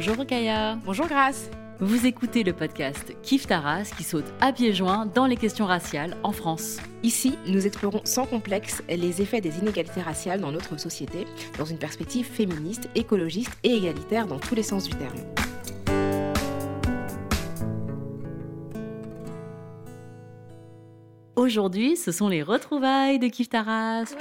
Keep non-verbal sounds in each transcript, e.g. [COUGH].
Bonjour Kaya. Bonjour Grace. Vous écoutez le podcast Kif Taras qui saute à pieds joints dans les questions raciales en France. Ici, nous explorons sans complexe les effets des inégalités raciales dans notre société, dans une perspective féministe, écologiste et égalitaire dans tous les sens du terme. Aujourd'hui, ce sont les retrouvailles de Kif Taras.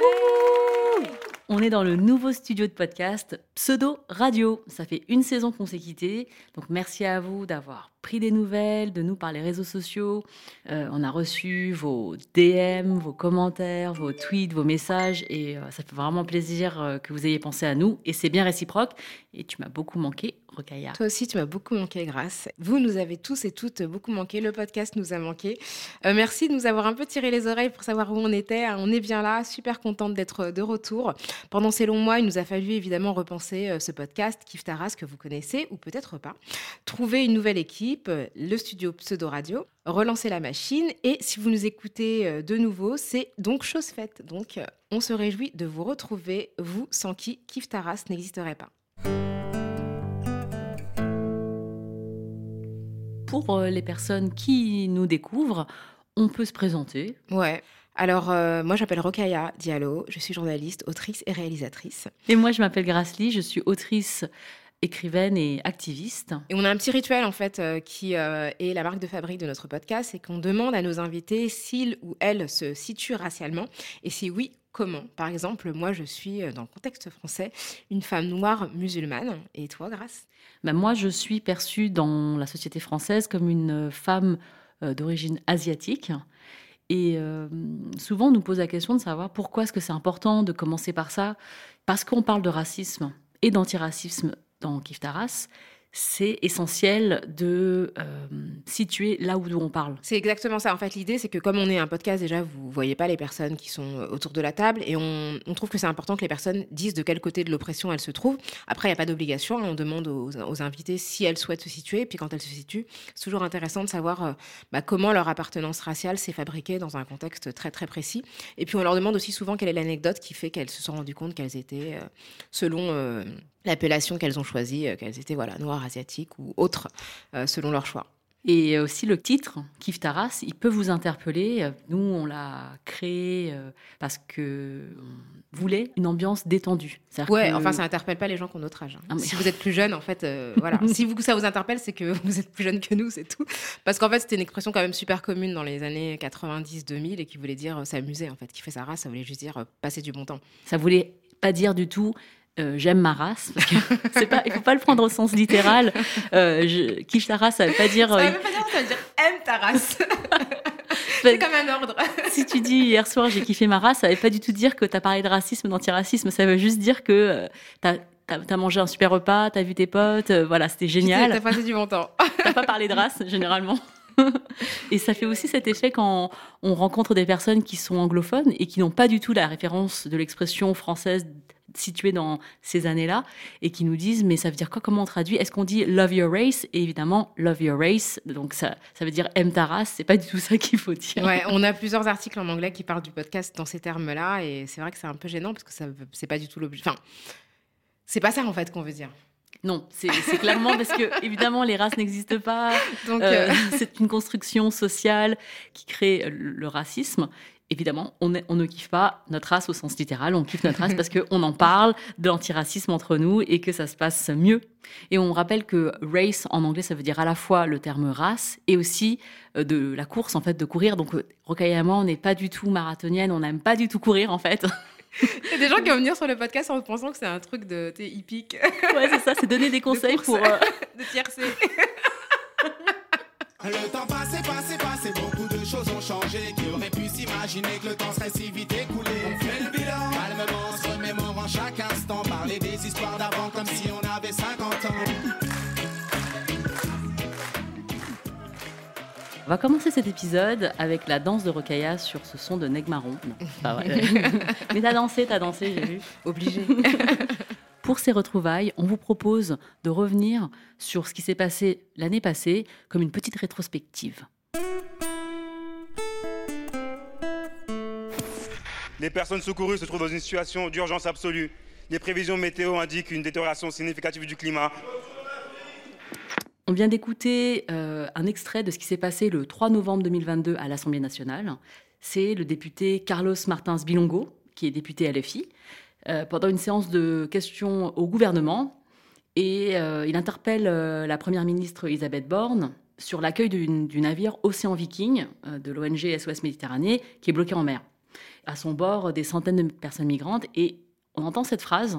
On est dans le nouveau studio de podcast Pseudo Radio. Ça fait une saison qu'on s'est quitté. Donc merci à vous d'avoir pris des nouvelles de nous par les réseaux sociaux. Euh, on a reçu vos DM, vos commentaires, vos tweets, vos messages. Et euh, ça fait vraiment plaisir euh, que vous ayez pensé à nous. Et c'est bien réciproque. Et tu m'as beaucoup manqué, Rokaya. Toi aussi, tu m'as beaucoup manqué, Grâce. Vous nous avez tous et toutes beaucoup manqué. Le podcast nous a manqué. merci de nous avoir un peu tiré les oreilles pour savoir où on était. On est bien là. Super contente d'être de retour. Pendant ces longs mois, il nous a fallu évidemment repenser ce podcast, Kif Taras, que vous connaissez ou peut-être pas. Trouver une nouvelle équipe, le studio Pseudo Radio, relancer la machine. Et si vous nous écoutez de nouveau, c'est donc chose faite. Donc, on se réjouit de vous retrouver, vous sans qui Kif Taras n'existerait pas. Pour les personnes qui nous découvrent, on peut se présenter. Ouais. Alors, euh, moi, j'appelle Rokaya Diallo, je suis journaliste, autrice et réalisatrice. Et moi, je m'appelle Grace je suis autrice, écrivaine et activiste. Et on a un petit rituel, en fait, euh, qui euh, est la marque de fabrique de notre podcast, c'est qu'on demande à nos invités s'ils ou elles se situent racialement, et si oui, comment. Par exemple, moi, je suis, dans le contexte français, une femme noire musulmane. Et toi, Grace? Ben, Moi, je suis perçue dans la société française comme une femme d'origine asiatique. Et euh, souvent, on nous pose la question de savoir pourquoi est-ce que c'est important de commencer par ça. Parce qu'on parle de racisme et d'antiracisme dans Kiftaras, c'est essentiel de euh, situer là où on parle. C'est exactement ça. En fait, l'idée, c'est que comme on est un podcast, déjà, vous voyez pas les personnes qui sont euh, autour de la table et on, trouve que c'est important que les personnes disent de quel côté de l'oppression elles se trouvent. Après, il n'y a pas d'obligation. On demande aux, invités si elles souhaitent se situer. Puis quand elles se situent, c'est toujours intéressant de savoir euh, bah, comment leur appartenance raciale s'est fabriquée dans un contexte très, très précis. Et puis, on leur demande aussi souvent quelle est l'anecdote qui fait qu'elles se sont rendues compte qu'elles étaient, selon l'appellation qu'elles ont choisie, euh, qu'elles étaient voilà, noires, asiatiques ou autres, euh, selon leur choix. Et aussi le titre, Kif Taras, il peut vous interpeller. Nous, on l'a créé euh, parce que on voulait une ambiance détendue. Ouais, enfin, ça n'interpelle pas les gens qui ont notre âge. Hein. Ah, si vous êtes plus jeune, en fait, [LAUGHS] voilà. si vous, ça vous interpelle, c'est que vous êtes plus jeune que nous, c'est tout. Parce qu'en fait, c'était une expression quand même super commune dans les années 90-2000 et qui voulait dire s'amuser, en fait. Kiffer sa race, ça voulait juste dire passer du bon temps. Ça voulait pas dire du tout euh, j'aime ma race. Parce que [LAUGHS] c'est pas, il faut pas le prendre au sens littéral. Euh, je, kiffe ta race, ça veut pas dire. Ça veut pas dire, ça veut dire aime ta race. [LAUGHS] c'est comme un ordre. si tu dis hier soir j'ai kiffé ma race, ça veut pas du tout dire que tu as parlé de racisme, d'antiracisme. Ça veut juste dire que euh, tu as mangé un super repas, tu as vu tes potes, voilà, c'était génial. T'as passé du bon temps. [LAUGHS] t'as pas parlé de race, généralement. et ça fait aussi cet effet quand on rencontre des personnes qui sont anglophones et qui n'ont pas du tout la référence de l'expression française situés dans ces années-là et qui nous disent mais ça veut dire quoi Comment on traduit? Est-ce qu'on dit love your race? Et évidemment, love your race, donc ça, ça veut dire aime ta race. C'est pas du tout ça qu'il faut dire. Ouais, on a plusieurs articles en anglais qui parlent du podcast dans ces termes-là et c'est vrai que c'est un peu gênant parce que ça c'est pas du tout l'objet. Enfin, c'est pas ça en fait qu'on veut dire. Non, c'est clairement parce que [LAUGHS] évidemment les races n'existent pas. Donc euh, c'est une construction sociale qui crée le racisme évidemment, on, ne kiffe pas notre race au sens littéral, on kiffe notre race parce qu'on en parle de l'antiracisme entre nous et que ça se passe mieux. Et on rappelle que race en anglais, ça veut dire à la fois le terme race et aussi euh, de la course, en fait, de courir. Donc, euh, Rocaille on n'est pas du tout marathonienne, on n'aime pas du tout courir, en fait. Il y a des gens qui vont venir sur le podcast en pensant que c'est un truc de hippique. [LAUGHS] Ouais, c'est ça, c'est donner des conseils pour. Euh, [LAUGHS] de tiercer. [LAUGHS] Le temps passé, passé, passé, beaucoup de choses ont changé. Qui aurait pu s'imaginer que le temps serait si vite écoulé On fait le bilan, calmement, se remémorant chaque instant. Parler des histoires d'avant comme si on avait 50 ans. On va commencer cet épisode avec la danse de Rokhaya sur ce son de Negmaron. Non, pas vrai. [LAUGHS] Mais t'as dansé, t'as dansé, j'ai vu. Obligé. [LAUGHS] Pour ces retrouvailles, on vous propose de revenir sur ce qui s'est passé l'année passée comme une petite rétrospective. Les personnes secourues se trouvent dans une situation d'urgence absolue. Les prévisions météo indiquent une détérioration significative du climat. On vient d'écouter euh, un extrait de ce qui s'est passé le 3 novembre 2022 à l'Assemblée nationale. C'est le député Carlos Martins Bilongo, qui est député LFI, euh, pendant une séance de questions au gouvernement. Et euh, il interpelle la première ministre Elisabeth Borne sur l'accueil du navire Océan Viking de l'ONG SOS Méditerranée, qui est bloqué en mer. À son bord, des centaines de personnes migrantes. Et on entend cette phrase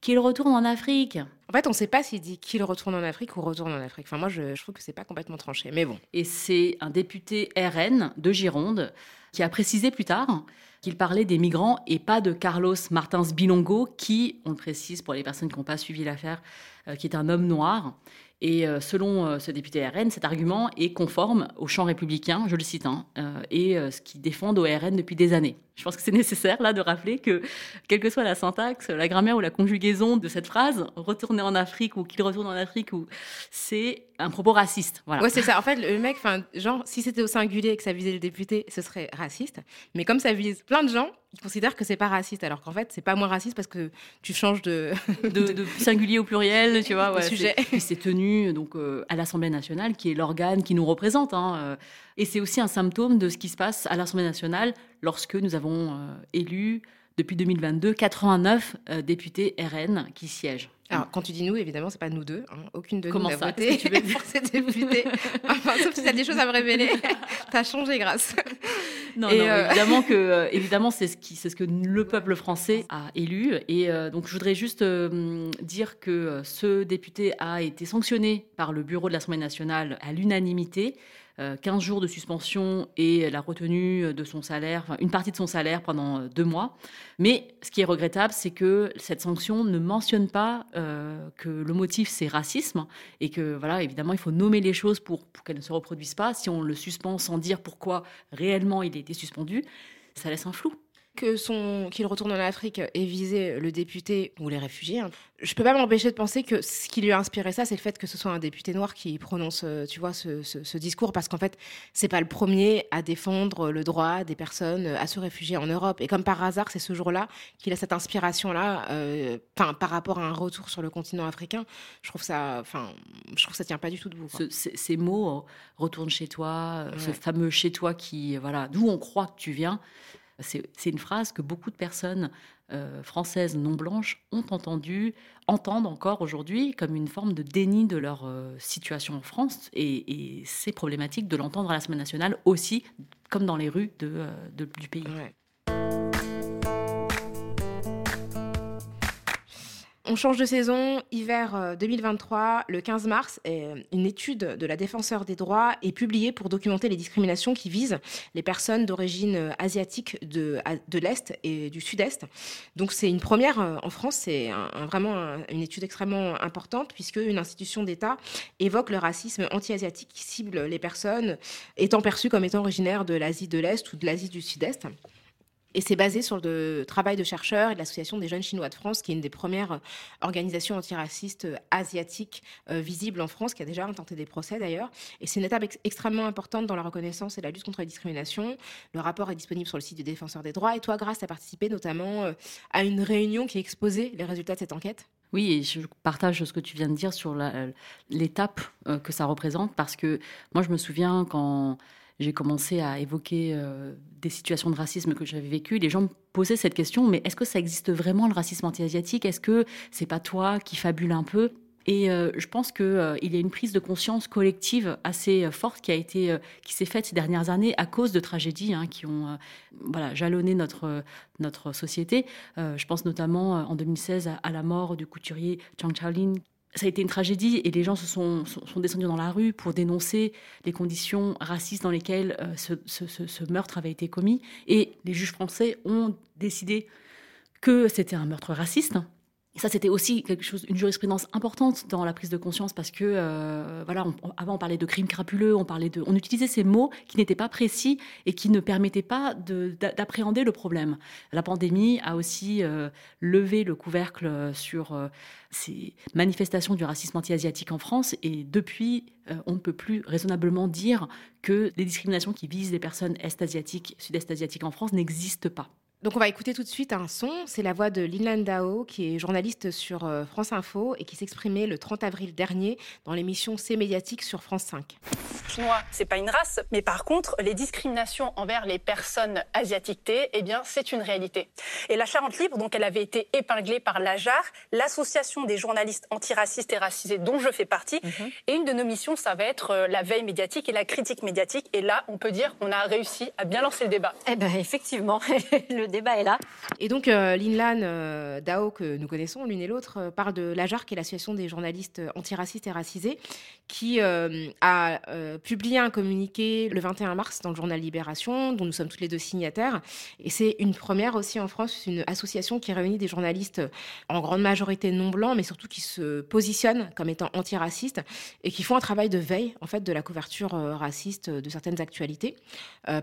qu'il retourne en Afrique. En fait, on ne sait pas s'il dit qu'il retourne en Afrique ou retourne en Afrique. Enfin, moi, je, trouve que c'est pas complètement tranché, mais bon. Et c'est un député RN de Gironde qui a précisé plus tard qu'il parlait des migrants et pas de Carlos Martins Bilongo, qui, on le précise pour les personnes qui n'ont pas suivi l'affaire, euh, qui est un homme noir et euh, selon euh, ce député RN, cet argument est conforme au champ républicain, je le cite, hein, euh, et ce qu'ils défendent au RN depuis des années. Je pense que c'est nécessaire là de rappeler que, quelle que soit la syntaxe, la grammaire ou la conjugaison de cette phrase, retourner en Afrique ou qu'il retourne en Afrique, ou c'est un propos raciste. Voilà. Ouais, c'est ça. En fait, le mec, enfin, genre, si c'était au singulier et que ça visait le député, ce serait raciste. Mais comme ça vise plein de gens, ils considèrent que c'est pas raciste, alors qu'en fait, c'est pas moins raciste parce que tu changes de, de, [LAUGHS] singulier au pluriel, tu vois. Ouais, sujet. C'est tenu donc euh, à l'Assemblée nationale, qui est l'organe qui nous représente. Hein, euh. Et c'est aussi un symptôme de ce qui se passe à l'Assemblée nationale lorsque nous avons euh, élu depuis 2022 89 députés RN qui siègent. Alors, quand tu dis nous, évidemment, c'est pas nous deux. Hein. Aucune de Comment nous n'a voté tu veux [LAUGHS] pour ces députés. enfin, sauf si tu as des choses à me révéler. [LAUGHS] T'as changé, grâce. Non, non euh, évidemment que, euh, évidemment, c'est ce, qui, c'est ce que le peuple français a élu. Et euh, donc, je voudrais juste dire que ce député a été sanctionné par le bureau de l'Assemblée nationale à l'unanimité 15 euh, jours de suspension et la retenue de son salaire, enfin, une partie de son salaire pendant euh, deux mois. Mais ce qui est regrettable, c'est que cette sanction ne mentionne pas euh, que le motif c'est racisme et que voilà, évidemment, il faut nommer les choses pour, pour qu'elles ne se reproduisent pas. Si on le suspend sans dire pourquoi réellement il a été suspendu, ça laisse un flou que son qu'il retourne en Afrique et viser le député ou les réfugiés. Hein. Je peux pas m'empêcher de penser que ce qui lui a inspiré ça, c'est le fait que ce soit un député noir qui prononce, euh, tu vois, ce, discours, parce qu'en fait, c'est pas le premier à défendre le droit des personnes à se réfugier en Europe. Et comme par hasard, c'est ce jour-là qu'il a cette inspiration-là, euh, par rapport à un retour sur le continent africain. Je trouve ça, enfin, je trouve ça tient pas du tout debout. ces mots, euh, retourne chez toi, ce fameux chez toi qui, voilà, d'où on croit que tu viens. C'est une phrase que beaucoup de personnes euh, françaises non blanches ont entendu, entendent encore aujourd'hui comme une forme de déni de leur euh, situation en France. Et, c'est problématique de l'entendre à la Semaine nationale aussi, comme dans les rues euh, du pays. On change de saison, hiver 2023, euh, le 15 mars, une étude de la défenseur des droits est publiée pour documenter les discriminations qui visent les personnes d'origine euh, asiatique de, de l'Est et du Sud-Est. Donc c'est une première euh, en France, c'est vraiment une étude extrêmement importante puisque une institution d'État évoque le racisme anti-asiatique qui cible les personnes étant perçues comme étant originaires de l'Asie de l'Est ou de l'Asie du Sud-Est. Et c'est basé sur le travail de chercheurs et de l'Association des jeunes chinois de France, qui est une des premières euh, organisations antiracistes euh, asiatiques euh, visibles en France, qui a déjà intenté des procès d'ailleurs. Et c'est une étape extrêmement importante dans la reconnaissance et la lutte contre la discrimination. Le rapport est disponible sur le site du Défenseur des droits. Et toi, Grâce, as participé notamment à une réunion qui exposait les résultats de cette enquête? Oui, je partage ce que tu viens de dire sur l'étape que ça représente, parce que moi, je me souviens quand j'ai commencé à évoquer euh, des situations de racisme que j'avais vécues, les gens me posaient cette question mais est-ce que ça existe vraiment le racisme anti-asiatique? Est-ce que c'est pas toi qui fabule un peu? Et euh, je pense qu'il euh, y a une prise de conscience collective assez forte qui a qui s'est faite ces dernières années à cause de tragédies hein, qui ont, voilà, jalonné notre notre société. je pense notamment en 2016 à, la mort du couturier Chang Chaolin ça a été une tragédie et les gens se sont, descendus dans la rue pour dénoncer les conditions racistes dans lesquelles euh, ce, ce, meurtre avait été commis. Et les juges français ont décidé que c'était un meurtre raciste. Ça, c'était aussi quelque chose, une jurisprudence importante dans la prise de conscience parce que, euh, voilà, avant on parlait de crimes crapuleux, on parlait de, on utilisait ces mots qui n'étaient pas précis et qui ne permettaient pas d'appréhender le problème. La pandémie a aussi euh, levé le couvercle sur euh, ces manifestations du racisme anti-asiatique en France et depuis, on ne peut plus raisonnablement dire que les discriminations qui visent les personnes est-asiatiques, sud-est asiatiques en France n'existent pas. Donc on va écouter tout de suite un son, c'est la voix de Linlan Dao qui est journaliste sur euh, France Info et qui s'exprimait le 30 avril dernier dans l'émission C'est médiatique sur France 5. Chinois, c'est pas une race, mais par contre, les discriminations envers les personnes asiatiques, eh bien, c'est une réalité. Et la Charente Libre, donc, elle avait été épinglée par l'AJAR, l'association des journalistes antiracistes et racisés dont je fais partie. Mhm. Et une de nos missions, ça va être euh, la veille médiatique et la critique médiatique. Et là, on peut dire qu'on a réussi à bien lancer le débat. Eh ben, effectivement, [LAUGHS] le débat est là. Et donc, euh, Linlan euh, Dao, que nous connaissons l'une et l'autre, euh, parle de l'AJAR, qui est l'association des journalistes antiracistes et racisés, qui a publié un communiqué le 21 mars dans le journal Libération, dont nous sommes toutes les deux signataires. Et c'est une première aussi en France, une association qui réunit des journalistes en grande majorité non blancs, mais surtout qui se positionnent comme étant antiracistes et qui font un travail de veille, en fait, de la couverture raciste de certaines actualités.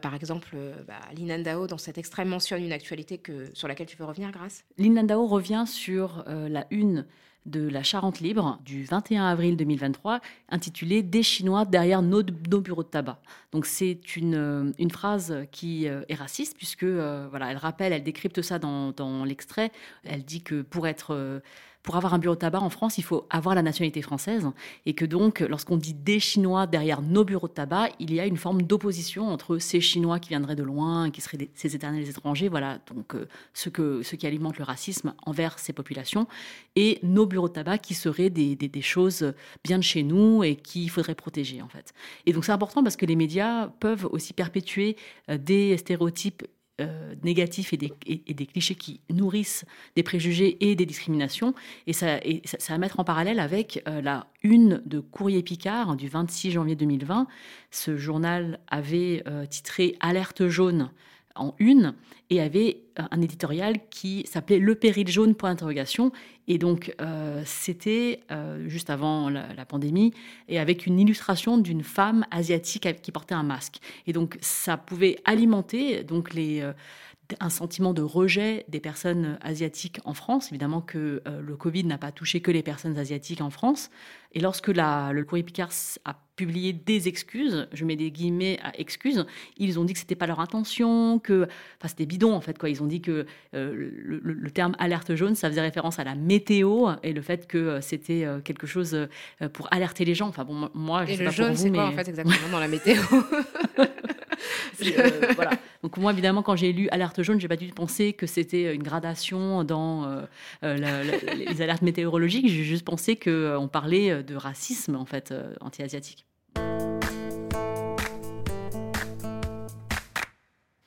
par exemple, bah, Linan Dao, dans cet extrait, mentionne une actualité que, sur laquelle tu veux revenir, Grâce L'Inlandao revient sur euh, la une de la Charente Libre du 21 avril 2023, intitulée Des Chinois derrière nos, bureaux de tabac. Donc c'est une, euh, phrase qui euh, est raciste, puisque voilà, elle rappelle, elle décrypte ça dans l'extrait. Elle dit que pour être pour avoir un bureau de tabac en France, il faut avoir la nationalité française et que donc, lorsqu'on dit des Chinois derrière nos bureaux de tabac, il y a une forme d'opposition entre ces Chinois qui viendraient de loin, qui seraient ces éternels étrangers, voilà, donc euh, ce, que, ce qui alimente le racisme envers ces populations, et nos bureaux de tabac qui seraient des, des, des choses bien de chez nous et qu'il faudrait protéger en fait. Et donc c'est important parce que les médias peuvent aussi perpétuer euh, des stéréotypes euh, négatifs et des, clichés qui nourrissent des préjugés et des discriminations. Et ça, et mettre en parallèle avec euh, la une de Courrier Picard du 26 janvier 2020. Ce journal avait euh, titré Alerte jaune en une et avait euh, un éditorial qui s'appelait Le péril jaune point d'interrogation. Et donc, euh, c'était euh, juste avant la, pandémie, et avec une illustration d'une femme asiatique qui portait un masque. Et donc, ça pouvait alimenter donc les, un sentiment de rejet des personnes asiatiques en France. Évidemment que le Covid n'a pas touché que les personnes asiatiques en France. Et lorsque la, le courrier Picard a publié des excuses, je mets des guillemets à excuses, ils ont dit que c'était pas leur intention, que, enfin c'était bidon en fait quoi. Ils ont dit que euh, le, terme alerte jaune, ça faisait référence à la météo et le fait que euh, c'était euh, quelque chose pour alerter les gens. Enfin bon, moi je et sais le pas jaune, c'est quoi en fait exactement dans la météo [LAUGHS] [LAUGHS] voilà. Donc moi évidemment quand j'ai lu alerte jaune, j'ai pas dû penser que c'était une gradation dans les alertes météorologiques. J'ai juste pensé que on de racisme en fait anti-asiatique.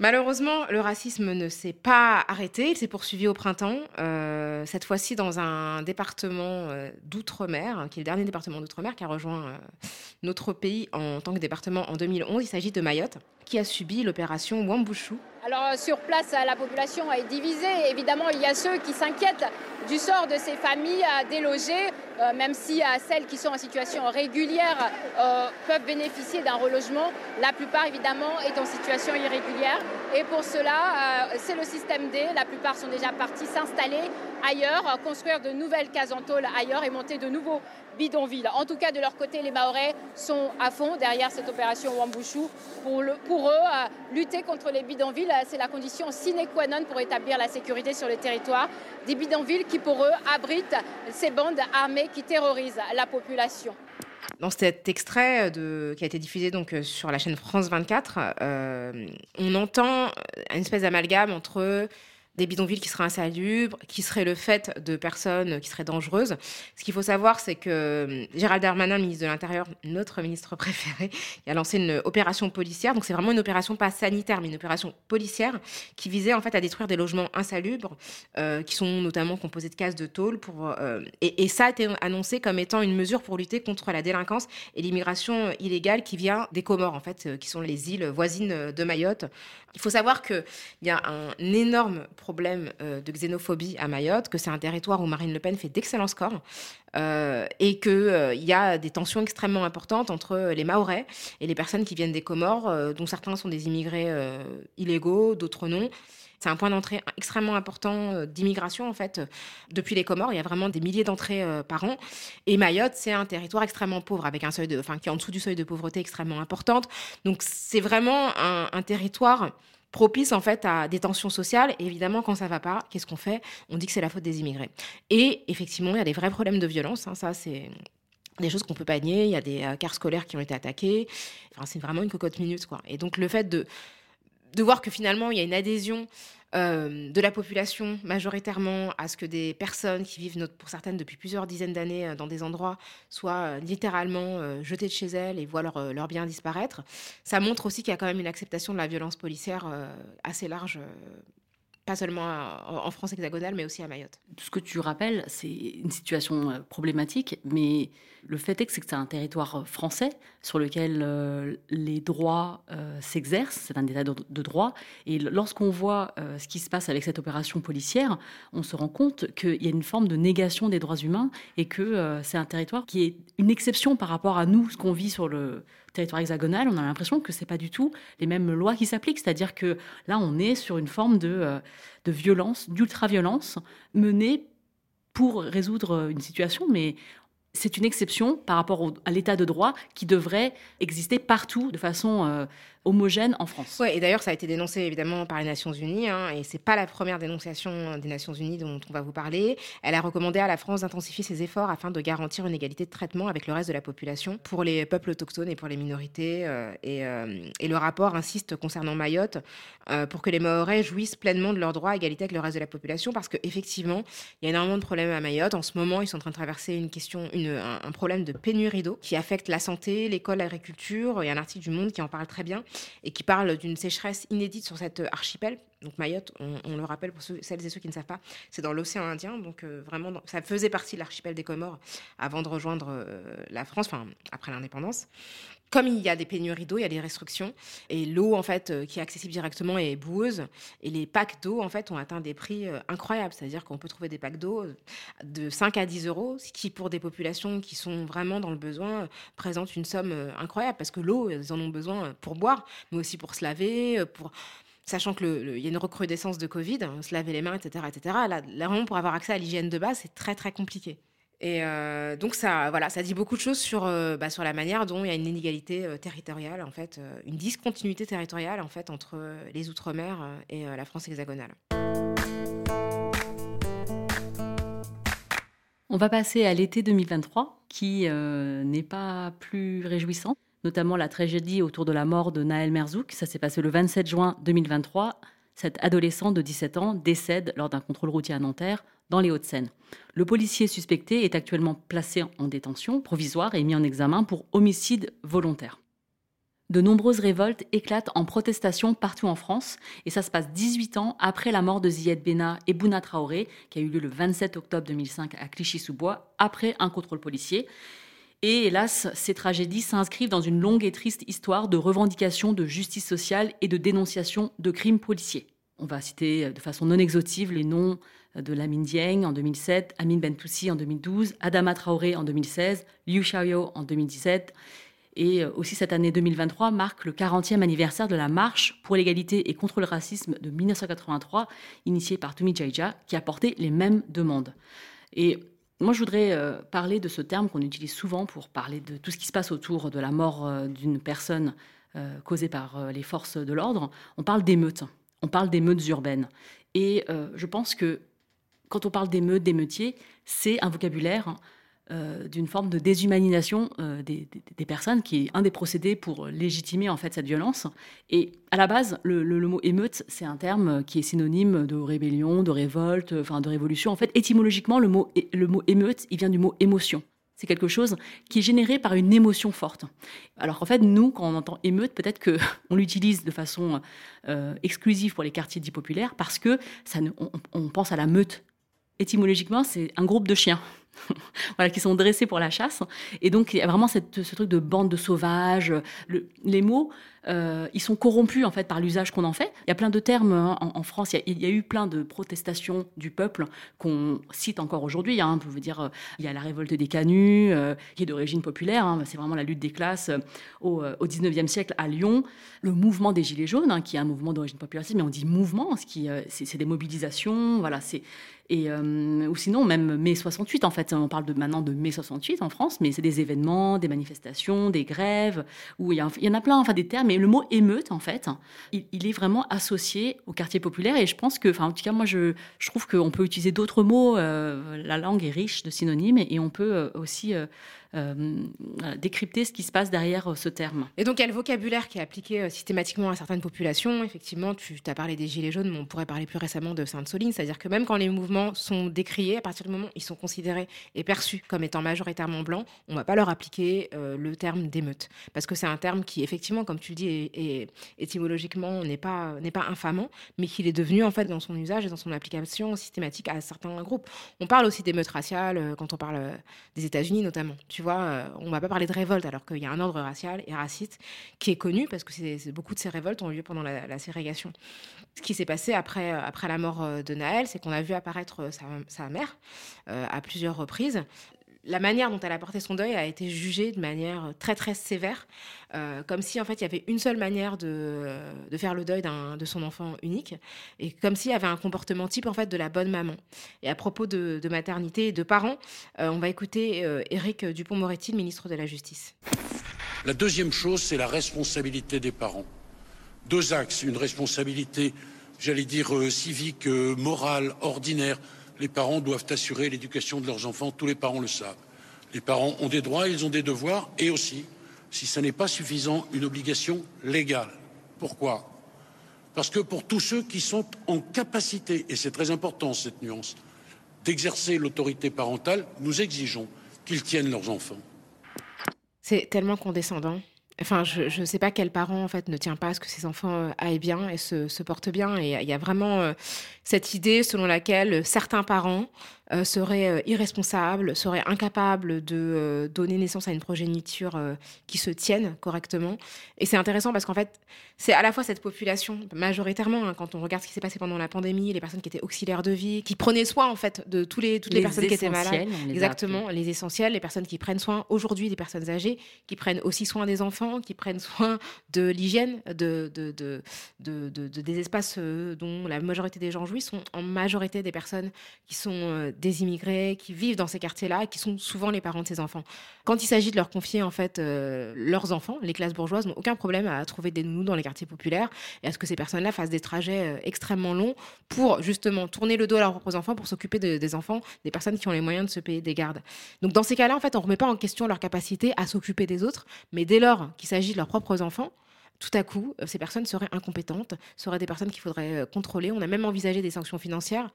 Malheureusement, le racisme ne s'est pas arrêté, il s'est poursuivi au printemps, euh, cette fois-ci dans un département euh, d'outre-mer, qui est le dernier département d'outre-mer qui a rejoint euh, notre pays en tant que département en 2011. Il s'agit de Mayotte, qui a subi l'opération Wambushu, alors euh, sur place, la population est divisée. Évidemment, il y a ceux qui s'inquiètent du sort de ces familles délogées, euh, même si euh, celles qui sont en situation régulière peuvent bénéficier d'un relogement. La plupart, évidemment, est en situation irrégulière. Et pour cela, c'est le système D. La plupart sont déjà partis s'installer ailleurs, construire de nouvelles cases en tôle ailleurs et monter de nouveaux En tout cas, de leur côté, les Maorais sont à fond derrière cette opération Wambushu. Pour, eux, lutter contre les bidonvilles, c'est la condition sine qua non pour établir la sécurité sur le territoire. Des bidonvilles qui, pour eux, abritent ces bandes armées qui terrorisent la population. Dans cet extrait de, qui a été diffusé donc euh, sur la chaîne France 24, euh, on entend une espèce d'amalgame entre des bidonvilles qui seraient insalubres, qui seraient le fait de personnes qui seraient dangereuses. Ce qu'il faut savoir, c'est que hum, Gérald Darmanin, ministre de l'Intérieur, notre ministre préféré, [LAUGHS] a lancé une opération policière. Donc c'est vraiment une opération pas sanitaire, mais une opération policière qui visait en fait à détruire des logements insalubres, euh, qui sont notamment composés de cases de tôle. Euh, et, et, ça a été annoncé comme étant une mesure pour lutter contre la délinquance et l'immigration illégale qui vient des Comores, en fait, euh, qui sont les îles voisines de Mayotte. Il faut savoir qu'il y a un énorme problème problème de xénophobie à Mayotte, que c'est un territoire où Marine Le Pen fait d'excellents scores et qu'il il y a des tensions extrêmement importantes entre les Mahorais et les personnes qui viennent des Comores, dont certains sont des immigrés illégaux, d'autres non. C'est un point d'entrée extrêmement important euh, d'immigration, en fait. Depuis les Comores, il y a vraiment des milliers d'entrées euh, par an. Et Mayotte, c'est un territoire extrêmement pauvre, avec un seuil de, enfin, qui est en dessous du seuil de pauvreté extrêmement importante. Donc, c'est vraiment un, territoire propice en fait à des tensions sociales. Et évidemment, quand ça va pas, qu'est-ce qu'on fait? On dit que c'est la faute des immigrés. Et effectivement, il y a des vrais problèmes de violence. Hein, ça, c'est des choses qu'on peut pas nier. Il y a des euh, cars scolaires qui ont été attaqués. C'est vraiment une cocotte minute, quoi. Et donc, le fait de de voir que finalement, il y a une adhésion euh, de la population majoritairement à ce que des personnes qui vivent, pour certaines depuis plusieurs dizaines d'années euh, dans des endroits, soient euh, littéralement jetées de chez elles et voient leurs leur biens disparaître. Ça montre aussi qu'il y a quand même une acceptation de la violence policière assez large pas seulement en France hexagonale, mais aussi à Mayotte. Tout ce que tu rappelles, c'est une situation euh, problématique, mais le fait est que c'est un territoire euh, français sur lequel euh, les droits s'exercent, c'est un état de, droit, et lorsqu'on voit ce qui se passe avec cette opération policière, on se rend compte qu'il y a une forme de négation des droits humains et que c'est un territoire qui est une exception par rapport à nous, ce qu'on vit sur le territoire hexagonal, on a l'impression que c'est pas du tout les mêmes lois qui s'appliquent. C'est-à-dire que là, on est sur une forme de, euh, violence, d'ultra-violence menée pour résoudre une situation, mais c'est une exception par rapport à l'état de droit qui devrait exister partout de façon euh, homogène en France. Ouais, et d'ailleurs, ça a été dénoncé évidemment par les Nations Unies, hein, et c'est pas la première dénonciation des Nations Unies dont on va vous parler. Elle a recommandé à la France d'intensifier ses efforts afin de garantir une égalité de traitement avec le reste de la population pour les peuples autochtones et pour les minorités. Euh, et, euh, et, le rapport insiste concernant Mayotte euh, pour que les Mahorais jouissent pleinement de leurs droits à égalité avec le reste de la population, parce qu'effectivement, il y a énormément de problèmes à Mayotte. En ce moment, ils sont en train de traverser une question, une, un, un problème de pénurie d'eau qui affecte la santé, l'école, l'agriculture. Il y a un article du Monde qui en parle très bien et qui parle d'une sécheresse inédite sur cet archipel. Donc Mayotte, on, le rappelle pour celles et ceux qui ne savent pas, c'est dans l'océan Indien, donc euh, vraiment, ça faisait partie de l'archipel des Comores avant de rejoindre euh, la France, enfin après l'indépendance. Comme il y a des pénuries d'eau, il y a des restrictions, et l'eau en fait euh, qui est accessible directement est boueuse, et les packs d'eau en fait ont atteint des prix incroyables, c'est-à-dire qu'on peut trouver des packs d'eau de 5 à 10 euros, ce qui pour des populations qui sont vraiment dans le besoin présente une somme incroyable, parce que l'eau, ils en ont besoin pour boire, mais aussi pour se laver, pour sachant qu'il y a une recrudescence de Covid, hein, se laver les mains, etc. etc. Là, vraiment, pour avoir accès à l'hygiène de base, c'est très, très compliqué. Et euh, donc ça, voilà, ça dit beaucoup de choses sur, euh, bah, sur la manière dont il y a une inégalité euh, territoriale, en fait, une discontinuité territoriale en fait entre les Outre-mer et la France hexagonale. On va passer à l'été 2023, qui n'est pas plus réjouissant notamment la tragédie autour de la mort de Naël Merzouk. Ça s'est passé le 27 juin 2023. Cet adolescent de 17 ans décède lors d'un contrôle routier à Nanterre, dans les Hauts-de-Seine. Le policier suspecté est actuellement placé en détention provisoire et mis en examen pour homicide volontaire. De nombreuses révoltes éclatent en protestation partout en France, et ça se passe 18 ans après la mort de Zied Bena et Bouna Traoré, qui a eu lieu le 27 octobre 2005 à Clichy-sous-Bois, après un contrôle policier. Et hélas, ces tragédies s'inscrivent dans une longue et triste histoire de revendication de justice sociale et de dénonciation de crimes policiers. On va citer de façon non exhaustive les noms de Lamine Dieng en 2007, Amin Bentoussi en 2012, Adama Traoré en 2016, Liu Xiaoyou en 2017. Et aussi cette année 2023 marque le 40e anniversaire de la marche pour l'égalité et contre le racisme de 1983, initiée par Tumi Jaija, qui a porté les mêmes demandes. Et moi, je voudrais euh, parler de ce terme qu'on utilise souvent pour parler de tout ce qui se passe autour de la mort euh, d'une personne euh, causée par les forces de l'ordre. On parle d'émeutes. On parle d'émeutes urbaines. Et je pense que quand on parle d'émeutes, d'émeutiers, c'est un vocabulaire euh, d'une forme de déshumanisation euh, des, personnes, qui est un des procédés pour légitimer en fait cette violence. Et à la base, le, mot émeute, c'est un terme qui est synonyme de rébellion, de révolte, enfin de révolution. En fait, étymologiquement, le mot, le mot émeute, il vient du mot émotion. C'est quelque chose qui est généré par une émotion forte. Alors qu'en fait, nous, quand on entend émeute, peut-être qu'on [LAUGHS] l'utilise de façon euh, exclusive pour les quartiers dits populaires parce que ça, on pense à la meute. Étymologiquement, c'est un groupe de chiens. [LAUGHS] voilà, qui sont dressés pour la chasse. Et donc, il y a vraiment ce truc de bande de sauvages. les mots euh, ils sont corrompus en fait par l'usage qu'on en fait. Il y a plein de termes hein, en, France. Il y, a, eu plein de protestations du peuple qu'on cite encore aujourd'hui. Hein. Peut dire, euh, il y a la révolte des canuts, euh, qui est d'origine populaire. Hein. C'est vraiment la lutte des classes au, au 19e siècle à Lyon. Le mouvement des Gilets jaunes, qui est un mouvement d'origine populaire, mais on dit mouvement, ce qui, c'est des mobilisations. Voilà, et, euh, ou sinon, même mai 68, en fait, on parle de, maintenant de mai 68 en France, mais c'est des événements, des manifestations, des grèves, où il y, il y en a plein, enfin des termes, mais le mot émeute, en fait, il, est vraiment associé au quartier populaire, et je pense que, enfin, en tout cas, moi, je, trouve qu'on peut utiliser d'autres mots, euh, la langue est riche de synonymes, et on peut euh, aussi euh, décrypter ce qui se passe derrière euh, ce terme. Et donc, il y a le vocabulaire qui est appliqué euh, systématiquement à certaines populations. Effectivement, tu as parlé des Gilets jaunes, mais on pourrait parler plus récemment de Sainte-Soline. C'est-à-dire que même quand les mouvements sont décriés, à partir du moment où ils sont considérés et perçus comme étant majoritairement blancs, on ne va pas leur appliquer le terme d'émeute. Parce que c'est un terme qui, effectivement, comme tu le dis, est, étymologiquement n'est pas, n'est pas infamant, mais qu'il est devenu, en fait, dans son usage et dans son application systématique à certains groupes. On parle aussi d'émeutes raciales quand on parle des États-Unis, notamment. Tu euh, on ne va pas parler de révolte alors qu'il y a un ordre racial et raciste qui est connu parce que beaucoup de ces révoltes ont eu lieu pendant la, ségrégation. Ce qui s'est passé après, euh, la mort euh, de Naël, c'est qu'on a vu apparaître sa, mère à plusieurs reprises la manière dont elle a porté son deuil a été jugée de manière très très sévère, euh, comme si en fait il y avait une seule manière de, faire le deuil de son enfant unique, et comme s'il y avait un comportement type en fait de la bonne maman. Et à propos de, maternité et de parents, euh, on va écouter euh, Éric Dupont-Moretti, ministre de la Justice. La deuxième chose, c'est la responsabilité des parents. Deux axes, une responsabilité, j'allais dire, civique, morale, ordinaire les parents doivent assurer l'éducation de leurs enfants, tous les parents le savent. Les parents ont des droits, ils ont des devoirs, et aussi, si ce n'est pas suffisant, une obligation légale. Pourquoi? Parce que pour tous ceux qui sont en capacité, et c'est très important cette nuance, d'exercer l'autorité parentale, nous exigeons qu'ils tiennent leurs enfants. C'est tellement condescendant. Enfin, je ne sais pas quel parent en fait ne tient pas à ce que ses enfants euh, aillent bien et se, portent bien. Et il y a vraiment euh, cette idée selon laquelle certains parents euh, serait euh, irresponsable, serait incapable de euh, donner naissance à une progéniture qui se tienne correctement. Et c'est intéressant parce qu'en fait, c'est à la fois cette population, majoritairement, hein, quand on regarde ce qui s'est passé pendant la pandémie, les personnes qui étaient auxiliaires de vie, qui prenaient soin en fait de tous les, toutes les, personnes qui étaient malades. Exactement, les essentiels, les personnes qui prennent soin aujourd'hui des personnes âgées, qui prennent aussi soin des enfants, qui prennent soin de l'hygiène, de, de, de, de, des espaces dont la majorité des gens jouissent, sont en majorité des personnes qui sont des immigrés qui vivent dans ces quartiers-là, qui sont souvent les parents de ces enfants. Quand il s'agit de leur confier en fait euh, leurs enfants, les classes bourgeoises n'ont aucun problème à trouver des nounous dans les quartiers populaires et à ce que ces personnes-là fassent des trajets euh, extrêmement longs pour justement tourner le dos à leurs propres enfants, pour s'occuper des enfants, des personnes qui ont les moyens de se payer des gardes. Donc dans ces cas-là, en fait, on remet pas en question leur capacité à s'occuper des autres, mais dès lors qu'il s'agit de leurs propres enfants, tout à coup, euh, ces personnes seraient incompétentes, seraient des personnes qu'il faudrait contrôler. On a même envisagé des sanctions financières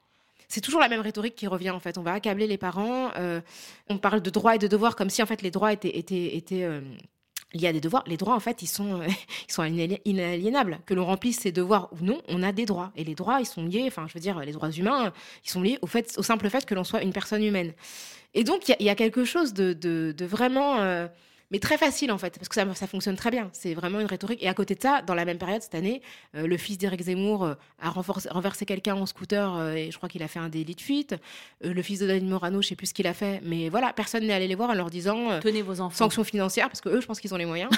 c'est toujours la même rhétorique qui revient en fait. On va accabler les parents. Euh, on parle de droits et de devoirs comme si en fait les droits étaient, étaient, étaient euh, liés à des devoirs. Les droits en fait ils sont, [LAUGHS] sont inaliénables. Que l'on remplisse ces devoirs ou non, on a des droits. Et les droits ils sont liés, enfin je veux dire les droits humains, ils sont liés au, fait, au simple fait que l'on soit une personne humaine. Et donc il y, a quelque chose de, de, vraiment... Mais très facile en fait, parce que ça, ça fonctionne très bien. C'est vraiment une rhétorique. Et à côté de ça, dans la même période, cette année, euh, le fils d'Éric Zemmour euh, a renversé quelqu'un en scooter euh, et je crois qu'il a fait un délit de fuite. le fils de Daniel Morano, je sais plus ce qu'il a fait, mais voilà, personne n'est allé les voir en leur disant Tenez vos enfants. Sanctions financières, parce que eux, je pense qu'ils ont les moyens.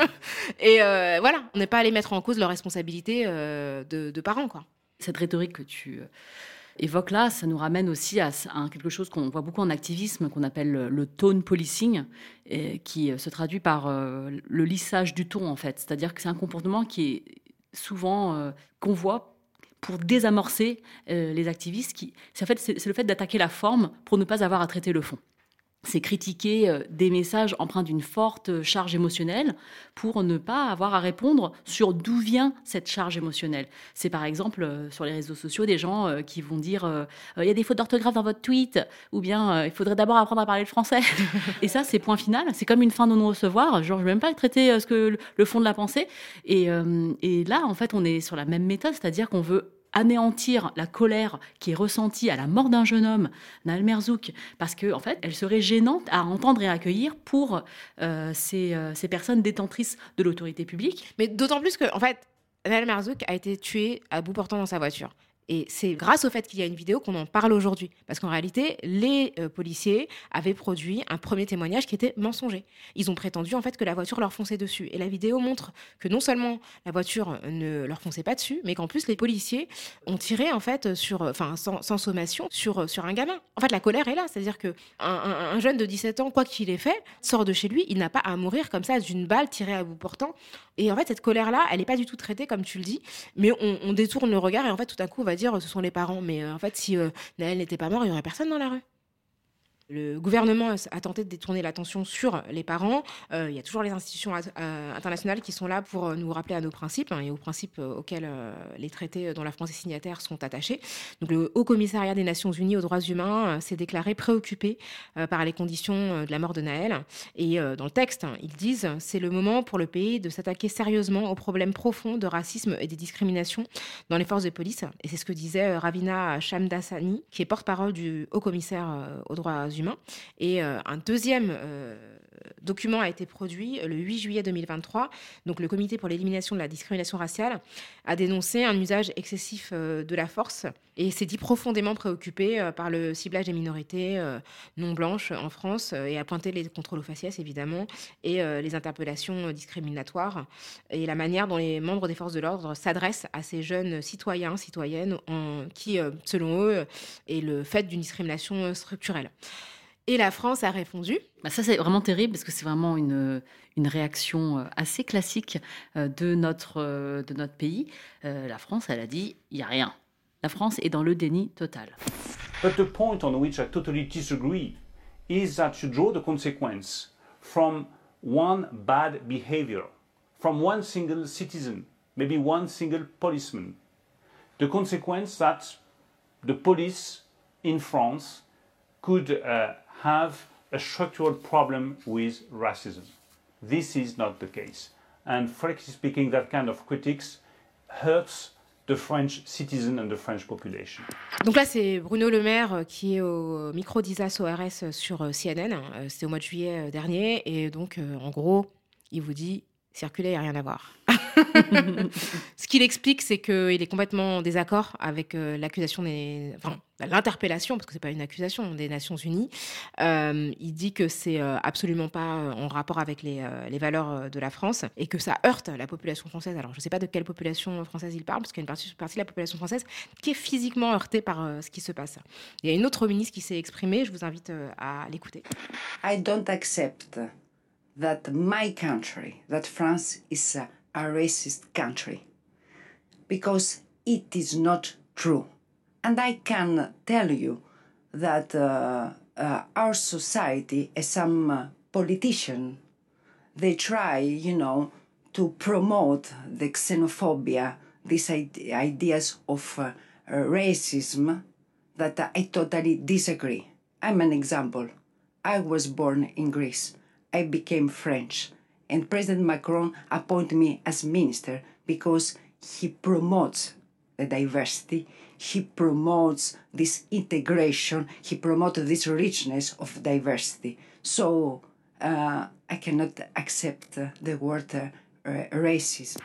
[LAUGHS] et voilà, on n'est pas allé mettre en cause leur responsabilité de, de parents. quoi. Cette rhétorique que tu évoque là, ça nous ramène aussi à, quelque chose qu'on voit beaucoup en activisme, qu'on appelle le, tone policing, qui euh, se traduit par euh, le lissage du ton, en fait. C'est-à-dire que c'est un comportement qui est souvent euh, qu'on voit pour désamorcer les activistes. Qui, c'est, en fait, c'est le fait d'attaquer la forme pour ne pas avoir à traiter le fond c'est critiquer euh, des messages empreints d'une forte charge émotionnelle pour ne pas avoir à répondre sur d'où vient cette charge émotionnelle. C'est par exemple euh, sur les réseaux sociaux des gens euh, qui vont dire il y a des fautes d'orthographe dans votre tweet ou bien il faudrait d'abord apprendre à parler le français. [LAUGHS] et ça c'est point final, c'est comme une fin de non-recevoir, genre je vais même pas traiter ce que le fond de la pensée et, et là en fait on est sur la même méthode, c'est-à-dire qu'on veut anéantir la colère qui est ressentie à la mort d'un jeune homme, Naël Merzouk, parce qu'en en fait, elle serait gênante à entendre et à accueillir pour euh, ces, euh, ces, personnes détentrices de l'autorité publique. Mais d'autant plus que, en fait, Naël Merzouk a été tué à bout portant dans sa voiture. Et c'est grâce au fait qu'il y a une vidéo qu'on en parle aujourd'hui. Parce qu'en réalité, les euh, policiers avaient produit un premier témoignage qui était mensonger. Ils ont prétendu en fait que la voiture leur fonçait dessus. Et la vidéo montre que non seulement la voiture ne leur fonçait pas dessus, mais qu'en plus les policiers ont tiré en fait sur, enfin sans, sommation, sur, un gamin. En fait, la colère est là. C'est-à-dire que un, jeune de 17 ans, quoi qu'il ait fait, sort de chez lui, il n'a pas à mourir comme ça d'une balle tirée à bout portant. Et en fait, cette colère-là, elle n'est pas du tout traitée comme tu le dis, mais on, on détourne le regard et en fait, tout à coup, on va dire ce sont les parents. Mais euh, en fait, si euh, Naël n'était pas mort, il n'y aurait personne dans la rue. Le gouvernement a tenté de détourner l'attention sur les parents. Euh, il y a toujours les institutions euh, internationales qui sont là pour euh, nous rappeler à nos principes hein, et aux principes auxquels les traités dont la France est signataire sont attachés. Donc, le Haut Commissariat des Nations Unies aux droits humains s'est déclaré préoccupé par les conditions de la mort de Naël. Et dans le texte, ils disent c'est le moment pour le pays de s'attaquer sérieusement aux problèmes profonds de racisme et des discriminations dans les forces de police. Et c'est ce que disait Ravina Shamdasani, qui est porte-parole du Haut Commissaire aux droits humains et euh, un deuxième euh, document a été produit le 8 juillet 2023. Donc, le Comité pour l'élimination de la discrimination raciale a dénoncé un usage excessif euh, de la force et s'est dit profondément préoccupé par le ciblage des minorités non blanches en France et a pointé les contrôles aux faciès, évidemment, et les interpellations discriminatoires et la manière dont les membres des forces de l'ordre s'adressent à ces jeunes citoyens, citoyennes, qui, selon eux, est le fait d'une discrimination structurelle. Et la France a répondu. Bah ça, c'est vraiment terrible parce que c'est vraiment une, une réaction euh, assez classique euh, de notre, euh, de notre pays. La France, elle a dit il n'y a rien. La France est dans le déni total. But the point on which I totally disagree is that you draw the consequence from one bad behavior, from one single citizen, maybe one single policeman. The consequence that the police in France could uh, have a structural problem with racism. This is not the case. And frankly speaking, that kind of critics hurts the French citizen and the French population. Donc là, c'est Bruno Le Maire euh, qui est au micro d'ISAS ORS sur euh, CNN. Euh, c'était au mois de juillet euh, dernier. Et donc, euh, en gros, il vous dit circuler, il n'y a rien à voir. [LAUGHS] Ce qu'il explique, c'est qu'il est complètement en désaccord avec euh, l'accusation des. Enfin, l'interpellation, parce que c'est pas une accusation des Nations Unies. Euh, il dit que c'est euh, absolument pas en rapport avec les, les, valeurs de la France et que ça heurte la population française. Alors, je sais pas de quelle population française il parle, parce qu'il y a une partie, partie, de la population française qui est physiquement heurtée par ce qui se passe. Il y a une autre ministre qui s'est exprimée, je vous invite à l'écouter. I don't accept that my country, that France is a a racist country because it is not true. And I can tell you that uh, uh, our society, as some uh, politician, they try, you know, to promote the xenophobia, these ideas of uh, racism that I totally disagree. I'm an example. I was born in Greece. I became French and President Macron appointed me as minister because he promotes the diversity, he promotes this integration, he promotes this richness of diversity. So uh, I cannot accept the word uh, racism.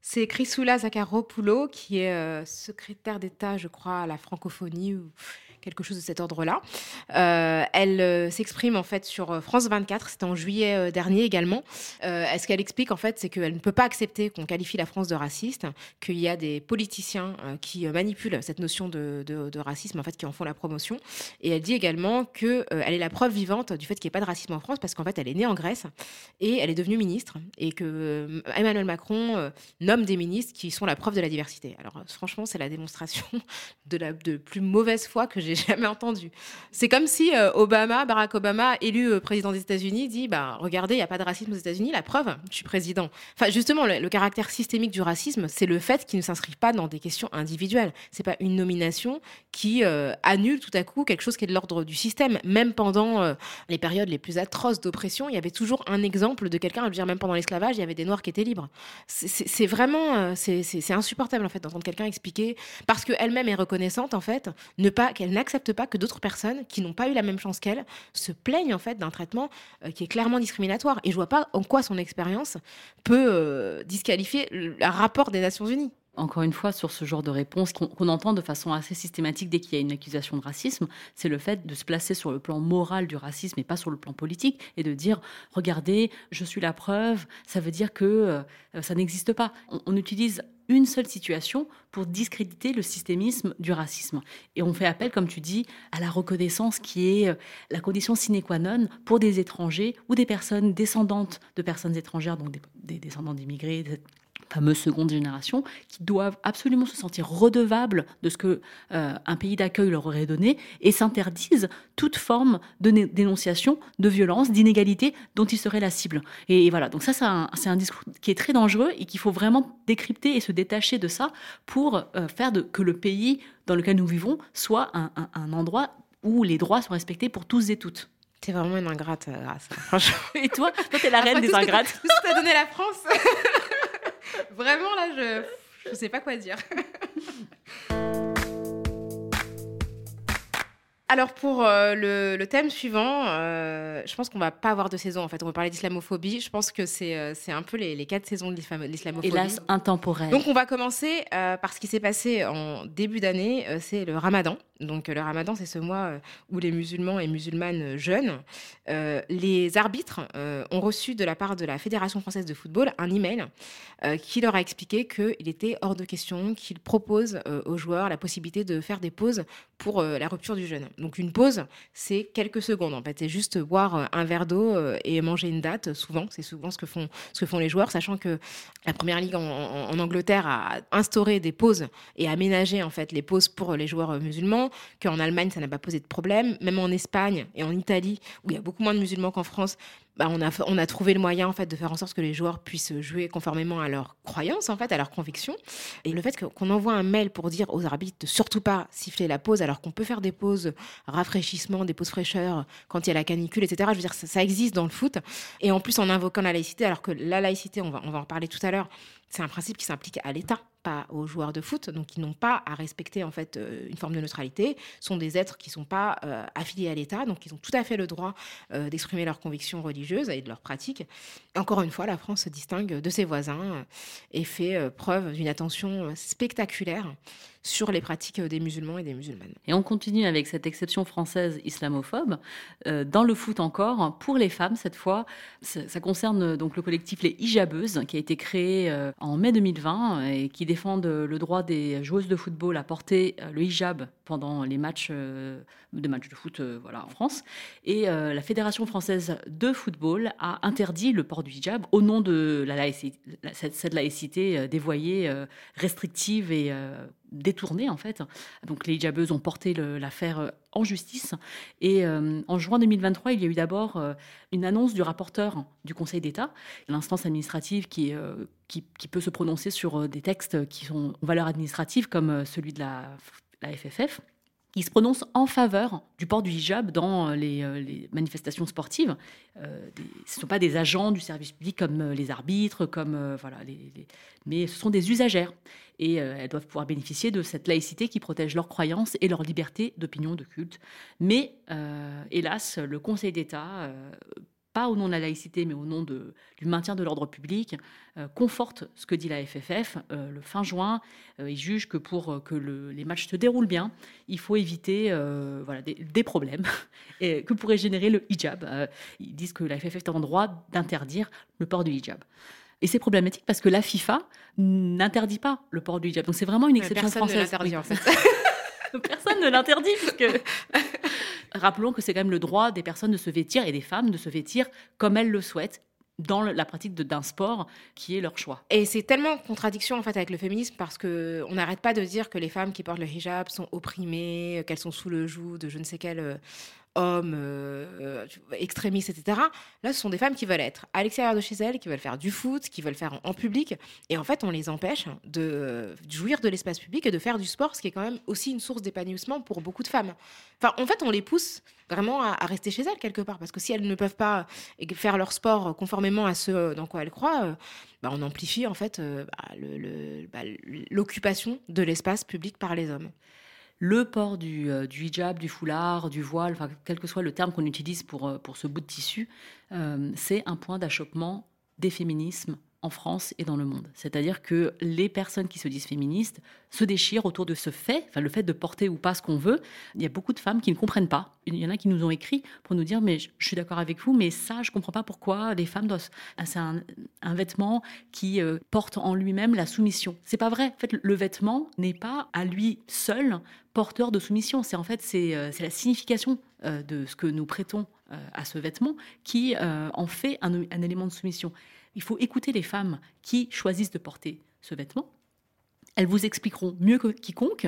C'est Chrysoula Zakharopoulou qui est euh, secrétaire d'État, je crois, à la francophonie ou quelque chose de cet ordre-là. Euh, elle euh, s'exprime en fait sur euh, France 24, c'était en juillet dernier également. ce qu'elle explique en fait, c'est qu'elle ne peut pas accepter qu'on qualifie la France de raciste, qu'il y a des politiciens qui manipulent cette notion de, racisme, en fait, qui en font la promotion. Et elle dit également qu'elle elle est la preuve vivante du fait qu'il n'y ait pas de racisme en France, parce qu'en fait, elle est née en Grèce et elle est devenue ministre, et que Emmanuel Macron nomme des ministres qui sont la preuve de la diversité. Alors franchement, c'est la démonstration [LAUGHS] de la de plus mauvaise foi que j'ai [LAUGHS] jamais entendu. C'est comme si euh, Obama, Barack Obama, élu euh, président des États-Unis, dit bah regardez, il n'y a pas de racisme aux États-Unis. La preuve, je suis président. Enfin, justement, le, caractère systémique du racisme, c'est le fait qu'il ne s'inscrit pas dans des questions individuelles. C'est pas une nomination qui euh, annule tout à coup quelque chose qui est de l'ordre du système. Même pendant les périodes les plus atroces d'oppression, il y avait toujours un exemple de quelqu'un. Je veux dire, même pendant l'esclavage, il y avait des Noirs qui étaient libres. C'est vraiment, c'est insupportable en fait d'entendre quelqu'un expliquer parce qu'elle-même est reconnaissante en fait, ne pas qu'elle n'accepte pas que d'autres personnes qui n'ont pas eu la même chance qu'elle se plaignent en fait d'un traitement euh, qui est clairement discriminatoire. Et je vois pas en quoi son expérience peut euh, disqualifier le rapport des Nations Unies encore une fois, sur ce genre de réponse qu'on entend de façon assez systématique dès qu'il y a une accusation de racisme, c'est le fait de se placer sur le plan moral du racisme et pas sur le plan politique et de dire regardez, je suis la preuve, ça veut dire que euh, ça n'existe pas. on, utilise une seule situation pour discréditer le systémisme du racisme. Et on fait appel, comme tu dis, à la reconnaissance qui est euh, la condition sine qua non pour des étrangers ou des personnes descendantes de personnes étrangères, donc des, descendants d'immigrés, fameuse seconde génération, qui doivent absolument se sentir redevables de ce que euh, un pays d'accueil leur aurait donné et s'interdisent toute forme de dénonciation, de violence, d'inégalité dont ils seraient la cible. Et, voilà, donc ça, c'est un, discours qui est très dangereux et qu'il faut vraiment décrypter et se détacher de ça pour euh, faire de, que le pays dans lequel nous vivons soit un, endroit où les droits sont respectés pour tous et toutes. T'es vraiment une ingrate, euh, grâce. Franchement. [LAUGHS] Et toi, toi, t'es la reine des ingrates. Tout ce que t'as donné la France. [LAUGHS] Vraiment, là, je ne sais pas quoi dire. Alors pour euh, le, thème suivant, euh, je pense qu'on va pas avoir de saison en fait. On va parler d'islamophobie. Je pense que c'est euh, c'est un peu les, quatre saisons de l'islamophobie. Hélas, intemporel. Donc on va commencer par ce qui s'est passé en début d'année. c'est le Ramadan. Donc le Ramadan, c'est ce mois où les musulmans et musulmanes jeûnent. les arbitres ont reçu de la part de la Fédération française de football un email qui leur a expliqué qu'il était hors de question qu'il propose aux joueurs la possibilité de faire des pauses pour la rupture du jeûne. Donc une pause, c'est quelques secondes en fait. C'est juste boire euh, un verre d'eau euh, et manger une date. Souvent, c'est souvent ce que font ce que font les joueurs, sachant que la première ligue en, Angleterre a instauré des pauses et aménagé en fait les pauses pour les joueurs euh, musulmans. Qu'en Allemagne, ça n'a pas posé de problème. Même en Espagne et en Italie, où il y a beaucoup moins de musulmans qu'en France, bah, on, a, trouvé le moyen en fait de faire en sorte que les joueurs puissent jouer conformément à leurs croyances en fait, à leurs convictions. Et le fait qu'on envoie un mail pour dire aux arbitres de surtout pas siffler la pause, alors qu'on peut faire des pauses rafraîchissement, des pauses fraîcheur quand il y a la canicule, etc. Je veux dire, ça, existe dans le foot. Et en plus en invoquant la laïcité, alors que la laïcité, on va, on va en parler tout à l'heure, c'est un principe qui s'implique à l'État, pas aux joueurs de foot, donc ils n'ont pas à respecter en fait euh, une forme de neutralité. Sont des êtres qui ne sont pas euh, affiliés à l'État, donc ils ont tout à fait le droit euh, d'exprimer leurs convictions religieuses et de leurs pratiques. Encore une fois, la France se distingue de ses voisins et fait preuve d'une attention spectaculaire sur les pratiques des musulmans et des musulmanes. Et on continue avec cette exception française islamophobe. Dans le foot encore, pour les femmes cette fois, ça, concerne donc le collectif Les Hijabeuses qui a été créé en mai 2020 et qui défendent le droit des joueuses de football à porter euh, le hijab pendant les matchs de matchs de foot voilà en France. Et la Fédération française de football a interdit le port du hijab au nom de la laïcité, cette laïcité dévoyée, restrictive et détourné en fait. Donc les hijabeuses ont porté l'affaire euh, en justice. Et euh, en juin 2023, il y a eu d'abord euh, une annonce du rapporteur du Conseil d'État, l'instance administrative qui, qui, qui, peut se prononcer sur des textes qui sont en valeur administrative comme celui de la, la FFF qui se prononce en faveur du port du hijab dans les, manifestations sportives. ce ne sont pas des agents du service public comme les arbitres, comme voilà, mais ce sont des usagères et euh, elles doivent pouvoir bénéficier de cette laïcité qui protège leurs croyances et leur liberté d'opinion, de culte. Mais euh, hélas, le Conseil d'État, euh, pas au nom de la laïcité, mais au nom de, du maintien de l'ordre public, conforte ce que dit la FFF. le fin juin, ils jugent que pour que les matchs se déroulent bien, il faut éviter voilà, des, des, problèmes [LAUGHS] et que pourrait générer le hijab. ils disent que la FFF est en droit d'interdire le port du hijab. Et c'est problématique parce que la FIFA n'interdit pas le port du hijab. Donc c'est vraiment une exception personne française. Ne en fait. [LAUGHS] personne ne l'interdit puisque [LAUGHS] rappelons que c'est quand même le droit des personnes de se vêtir et des femmes de se vêtir comme elles le souhaitent dans la pratique d'un sport qui est leur choix. Et c'est tellement en contradiction en fait avec le féminisme parce que on n'arrête pas de dire que les femmes qui portent le hijab sont opprimées, qu'elles sont sous le joug de je ne sais quel euh, homme euh, extrémiste, etc. Là, ce sont des femmes qui veulent être à l'extérieur de chez elles, qui veulent faire du foot, qui veulent faire en, public. Et en fait, on les empêche de jouir de l'espace public et de faire du sport, ce qui est quand même aussi une source d'épanouissement pour beaucoup de femmes. Enfin, en fait, on les pousse vraiment à, rester chez elles quelque part. Parce que si elles ne peuvent pas faire leur sport conformément à ce dans quoi elles croient, euh, bah, on amplifie en fait euh, bah, bah, l'occupation de l'espace public par les hommes le port du, euh, du, hijab, du foulard, du voile, enfin, quel que soit le terme qu'on utilise pour, pour ce bout de tissu, c'est un point d'achoppement des féminismes en France et dans le monde. C'est-à-dire que les personnes qui se disent féministes se déchirent autour de ce fait, enfin le fait de porter ou pas ce qu'on veut. Il y a beaucoup de femmes qui ne comprennent pas. Il y en a qui nous ont écrit pour nous dire mais je suis d'accord avec vous, mais ça je comprends pas pourquoi les femmes doivent. Ah, c'est un, vêtement qui euh, porte en lui-même la soumission. C'est pas vrai. En fait, le vêtement n'est pas à lui seul porteur de soumission. C'est en fait c'est euh, la signification euh, de ce que nous prêtons à ce vêtement qui en fait un élément de soumission. Il faut écouter les femmes qui choisissent de porter ce vêtement. Elles vous expliqueront mieux que quiconque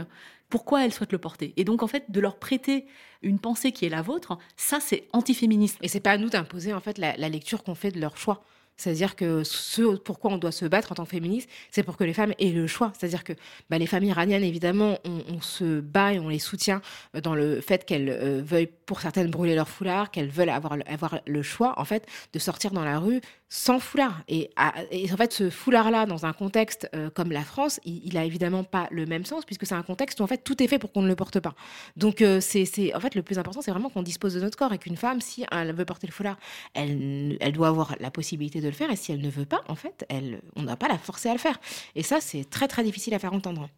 pourquoi elles souhaitent le porter. Et donc, en fait, de leur prêter une pensée qui est la vôtre, ça, c'est antiféministe. Et c'est pas à nous d'imposer, en fait, la, lecture qu'on fait de leur choix. C'est-à-dire que ce pourquoi on doit se battre en tant que féministe, c'est pour que les femmes aient le choix. C'est-à-dire que bah, les familles iraniennes, évidemment, on, se bat et on les soutient dans le fait qu'elles euh, veuillent, pour certaines, brûler leur foulard, qu'elles veulent avoir, avoir le choix, en fait, de sortir dans la rue sans foulard. Et, en fait, ce foulard-là, dans un contexte euh, comme la France, il, n'a a évidemment pas le même sens, puisque c'est un contexte où, en fait, tout est fait pour qu'on ne le porte pas. Donc, c'est, en fait, le plus important, c'est vraiment qu'on dispose de notre corps et qu'une femme, si elle veut porter le foulard, elle, elle doit avoir la possibilité de le faire. Et si elle ne veut pas, en fait, elle, on n'a pas la forcer à le faire. Et ça, c'est très très difficile à faire entendre.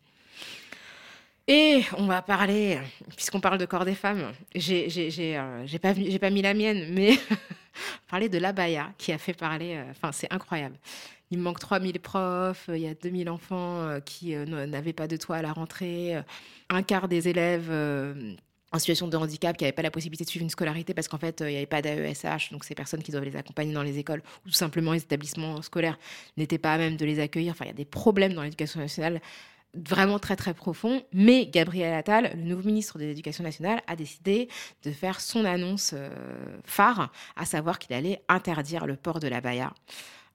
Et on va parler, puisqu'on parle de corps des femmes, j'ai euh, pas, pas mis la mienne, mais [LAUGHS] [LAUGHS] parler de l'abaya qui a fait parler, euh, enfin c'est incroyable. Il manque 3000 profs, il y a 2000 enfants euh, qui n'avaient pas de toit à la rentrée, un quart des élèves en situation de handicap qui n'avaient pas la possibilité de suivre une scolarité parce qu'en fait, euh, il n'y avait pas d'AESH, donc ces personnes qui doivent les accompagner dans les écoles ou tout simplement les établissements scolaires n'étaient pas à même de les accueillir. Enfin, il y a des problèmes dans l'éducation nationale vraiment très très profonds. Mais Gabriel Attal, le nouveau ministre de l'Éducation nationale, a décidé de faire son annonce euh, phare, à savoir qu'il allait interdire le port de la baya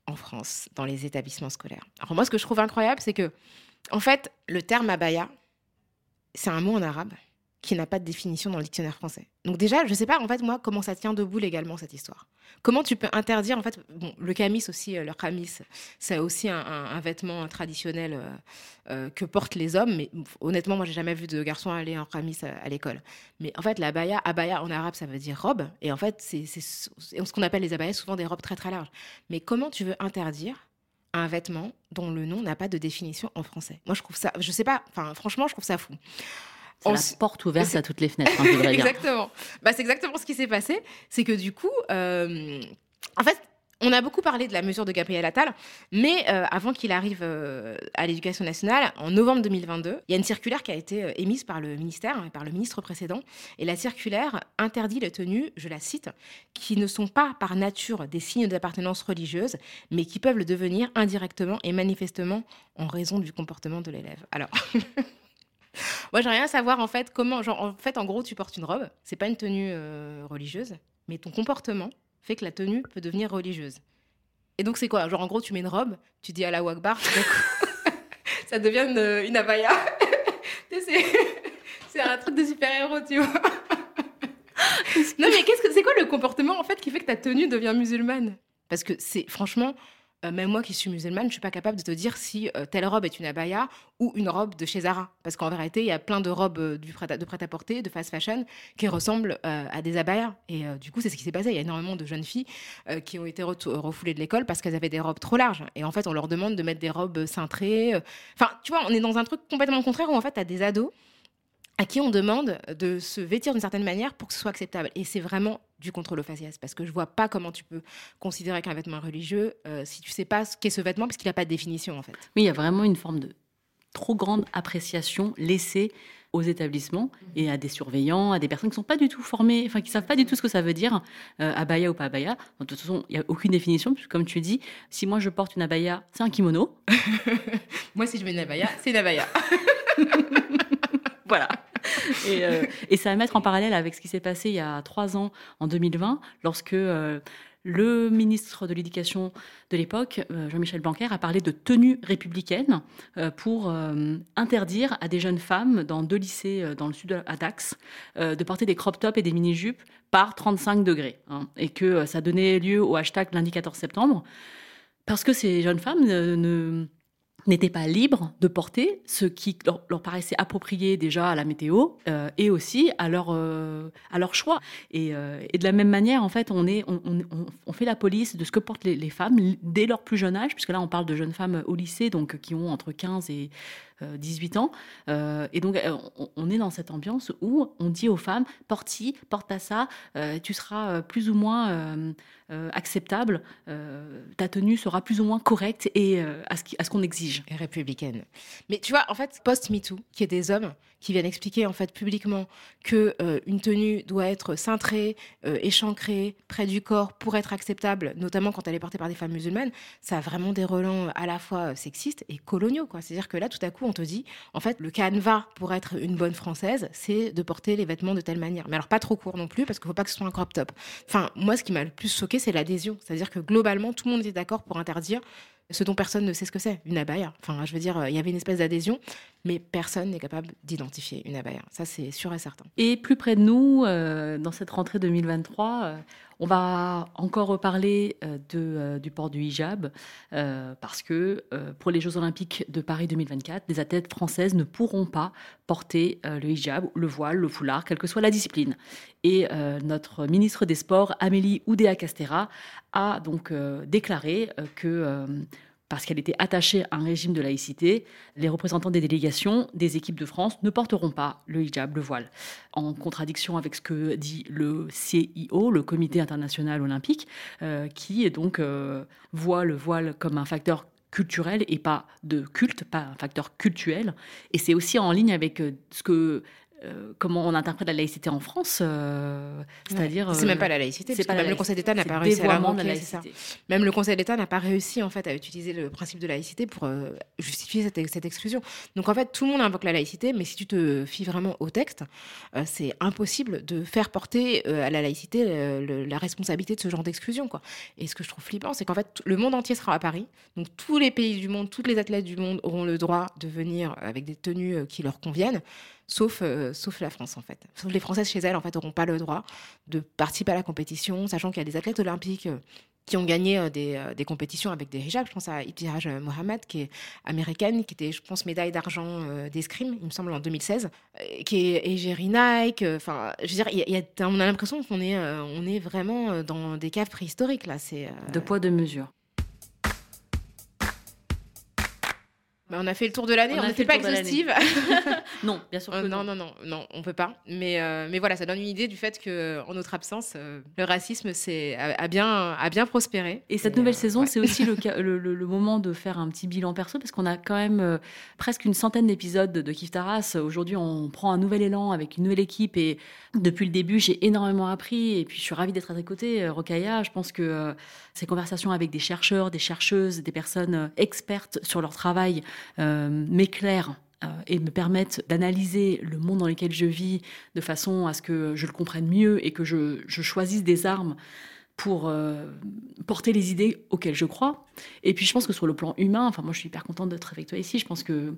en France, dans les établissements scolaires. Alors moi, ce que je trouve incroyable, c'est que, en fait, le terme abaya, c'est un mot en arabe qui n'a pas de définition dans le dictionnaire français. Donc déjà, je ne sais pas en fait moi comment ça tient debout légalement cette histoire? Comment tu peux interdire en fait le camis aussi euh, le camis c'est aussi un, vêtement traditionnel euh, euh, que portent les hommes mais honnêtement moi j'ai jamais vu de garçon aller en camis à, l'école. Mais en fait la abaya abaya en arabe ça veut dire robe et en fait c'est ce qu'on appelle les abayas souvent des robes très très larges. Mais comment tu veux interdire un vêtement dont le nom n'a pas de définition en français? Moi je trouve ça je sais pas enfin franchement je trouve ça fou. C'est la porte ouverte à toutes les fenêtres. Hein, [LAUGHS] exactement. Bah, c'est exactement ce qui s'est passé. C'est que du coup, euh, en fait, on a beaucoup parlé de la mesure de Gabriel Attal, mais euh, avant qu'il arrive euh, à l'éducation nationale, en novembre 2022, il y a une circulaire qui a été émise par le ministère et par le ministre précédent. Et la circulaire interdit les tenues, je la cite, qui ne sont pas par nature des signes d'appartenance religieuse, mais qui peuvent le devenir indirectement et manifestement en raison du comportement de l'élève. Alors. [LAUGHS] Moi, j'ai rien à savoir en fait comment. En fait, en gros, tu portes une robe. C'est pas une tenue euh, religieuse, mais ton comportement fait que la tenue peut devenir religieuse. Et donc, c'est quoi? Genre, en gros, tu mets une robe, tu dis à la Wakbar, ça devient une, une abaya. [LAUGHS] [LAUGHS] c'est un truc de super-héros, tu vois. [LAUGHS] non, mais qu'est-ce que c'est quoi le comportement en fait qui fait que ta tenue devient musulmane? Parce que c'est franchement, euh, même moi qui suis musulmane, je suis pas capable de te dire si euh, telle robe est une abaya ou une robe de chez Zara. Parce qu'en vérité, il y a plein de robes euh, de prêt-à-porter, de fast fashion, qui ressemblent à des abayas. Et du coup, c'est ce qui s'est passé. Il y a énormément de jeunes filles qui ont été refoulées de l'école parce qu'elles avaient des robes trop larges. Et en fait, on leur demande de mettre des robes cintrées. Enfin, tu vois, on est dans un truc complètement contraire où en fait, tu as des ados à qui on demande de se vêtir d'une certaine manière pour que ce soit acceptable. Et c'est vraiment du contrôle au faciès, parce que je vois pas comment tu peux considérer qu'un vêtement religieux euh, si tu sais pas ce qu'est ce vêtement, parce qu'il n'a pas de définition en fait. Oui, il y a vraiment une forme de trop grande appréciation laissée aux établissements et à des surveillants, à des personnes qui ne sont pas du tout formées, enfin qui savent pas du tout ce que ça veut dire, euh, abaya ou pas abaya. De toute façon, il n'y a aucune définition, puisque comme tu dis, si moi je porte une abaya, c'est un kimono. [LAUGHS] moi, si je mets une abaya, c'est une abaya. [LAUGHS] [LAUGHS] voilà. Et, euh, et, ça va mettre en parallèle avec ce qui s'est passé il y a trois ans, en 2020, lorsque euh, le ministre de l'Éducation de l'époque, euh, Jean-Michel Blanquer, a parlé de tenue républicaine pour interdire à des jeunes femmes dans deux lycées dans le sud à Dax de porter des crop tops et des mini-jupes par 35 degrés. Hein, et que ça donnait lieu au hashtag lundi 14 septembre. Parce que ces jeunes femmes ne n'étaient pas libres de porter ce qui leur, paraissait approprié déjà à la météo euh, et aussi à leur, euh, à leur choix. Et, euh, et, de la même manière, en fait, on, est, on, on, fait la police de ce que portent les, femmes dès leur plus jeune âge, puisque là, on parle de jeunes femmes au lycée, donc qui ont entre 15 et 18 ans. et donc, on, est dans cette ambiance où on dit aux femmes, porte-ci, porte à ça, tu seras plus ou moins euh, acceptable, euh, ta tenue sera plus ou moins correcte et euh, à ce qu'on exige. Et républicaine. Mais tu vois, en fait, post-MeToo, qui est des hommes qui viennent expliquer en fait publiquement que une tenue doit être cintrée, échancrée, près du corps pour être acceptable, notamment quand elle est portée par des femmes musulmanes, ça a vraiment des relents à la fois sexistes et coloniaux. C'est-à-dire que là, tout à coup, on te dit, en fait, le canevas pour être une bonne française, c'est de porter les vêtements de telle manière. Mais alors pas trop court non plus, parce qu'il ne faut pas que ce soit un crop top. Enfin, moi, ce qui m'a le plus choqué, c'est l'adhésion. C'est-à-dire que globalement, tout le monde est d'accord pour interdire ce dont personne ne sait ce que c'est, une abaya. Enfin, je veux dire, il y avait une espèce d'adhésion, mais personne n'est capable d'identifier une abaya. Ça, c'est sûr et certain. Et plus près de nous, euh, dans cette rentrée 2023, on va encore reparler euh, euh, du port du hijab euh, parce que pour les Jeux Olympiques de Paris 2024, des athlètes françaises ne pourront pas porter le hijab, le voile, le foulard, quelle que soit la discipline. Et notre ministre des Sports, Amélie Oudéa-Castera, a donc déclaré que parce qu'elle était attachée à un régime de laïcité, les représentants des délégations des équipes de France ne porteront pas le hijab, le voile, en contradiction avec ce que dit le CIO, le Comité international olympique, euh, qui donc euh, voit le voile comme un facteur culturel et pas de culte, pas un facteur cultuel. Et c'est aussi en ligne avec euh, ce que euh, comment on interprète la laïcité en France, euh, c'est-à-dire. c'est même pas la laïcité, parce que même le Conseil d'État n'a pas réussi à la Même le Conseil d'État n'a pas réussi en fait à utiliser le principe de laïcité pour euh, justifier cette, cette, exclusion. Donc en fait, tout le monde invoque la laïcité, mais si tu te fies vraiment au texte, c'est impossible de faire porter à la laïcité la responsabilité de ce genre d'exclusion, quoi. Et ce que je trouve flippant, c'est qu'en fait, le monde entier sera à Paris, donc tous les pays du monde, toutes les athlètes du monde auront le droit de venir avec des tenues qui leur conviennent sauf, euh, sauf la France en fait. Sauf les Françaises chez elles en fait n'auront pas le droit de participer à la compétition, sachant qu'il y a des athlètes olympiques euh, qui ont gagné euh, des, des, compétitions avec des hijabs. Je pense à Ibtihaj Mohamed, qui est américaine, qui était, je pense, médaille d'argent d'escrime, il me semble, en 2016, qui est Egeri Nike. Enfin, je veux dire, y a, on a l'impression qu'on est, on est vraiment dans des caves préhistoriques, là. C'est, De poids, de mesure. Bah, on a fait le tour de l'année, on n'était pas exhaustive. [LAUGHS] non, bien sûr. Que non, non, non, non, on peut pas. Mais, euh, mais voilà, ça donne une idée du fait que, en notre absence, euh, le racisme c'est, a, bien, a bien prospéré. Et cette nouvelle euh, saison, c'est aussi [LAUGHS] le, le, le, moment de faire un petit bilan perso parce qu'on a quand même presque une centaine d'épisodes de Kif Taras. Aujourd'hui, on prend un nouvel élan avec une nouvelle équipe et depuis le début, j'ai énormément appris et puis je suis ravie d'être à tes côtés, Rokaya. Je pense que ces conversations avec des chercheurs, des chercheuses, des personnes expertes sur leur travail euh, m'éclairent euh, et me permettent d'analyser le monde dans lequel je vis de façon à ce que je le comprenne mieux et que je, choisisse des armes pour euh, porter les idées auxquelles je crois. Et puis je pense que sur le plan humain, enfin moi je suis hyper contente d'être avec toi ici, je pense que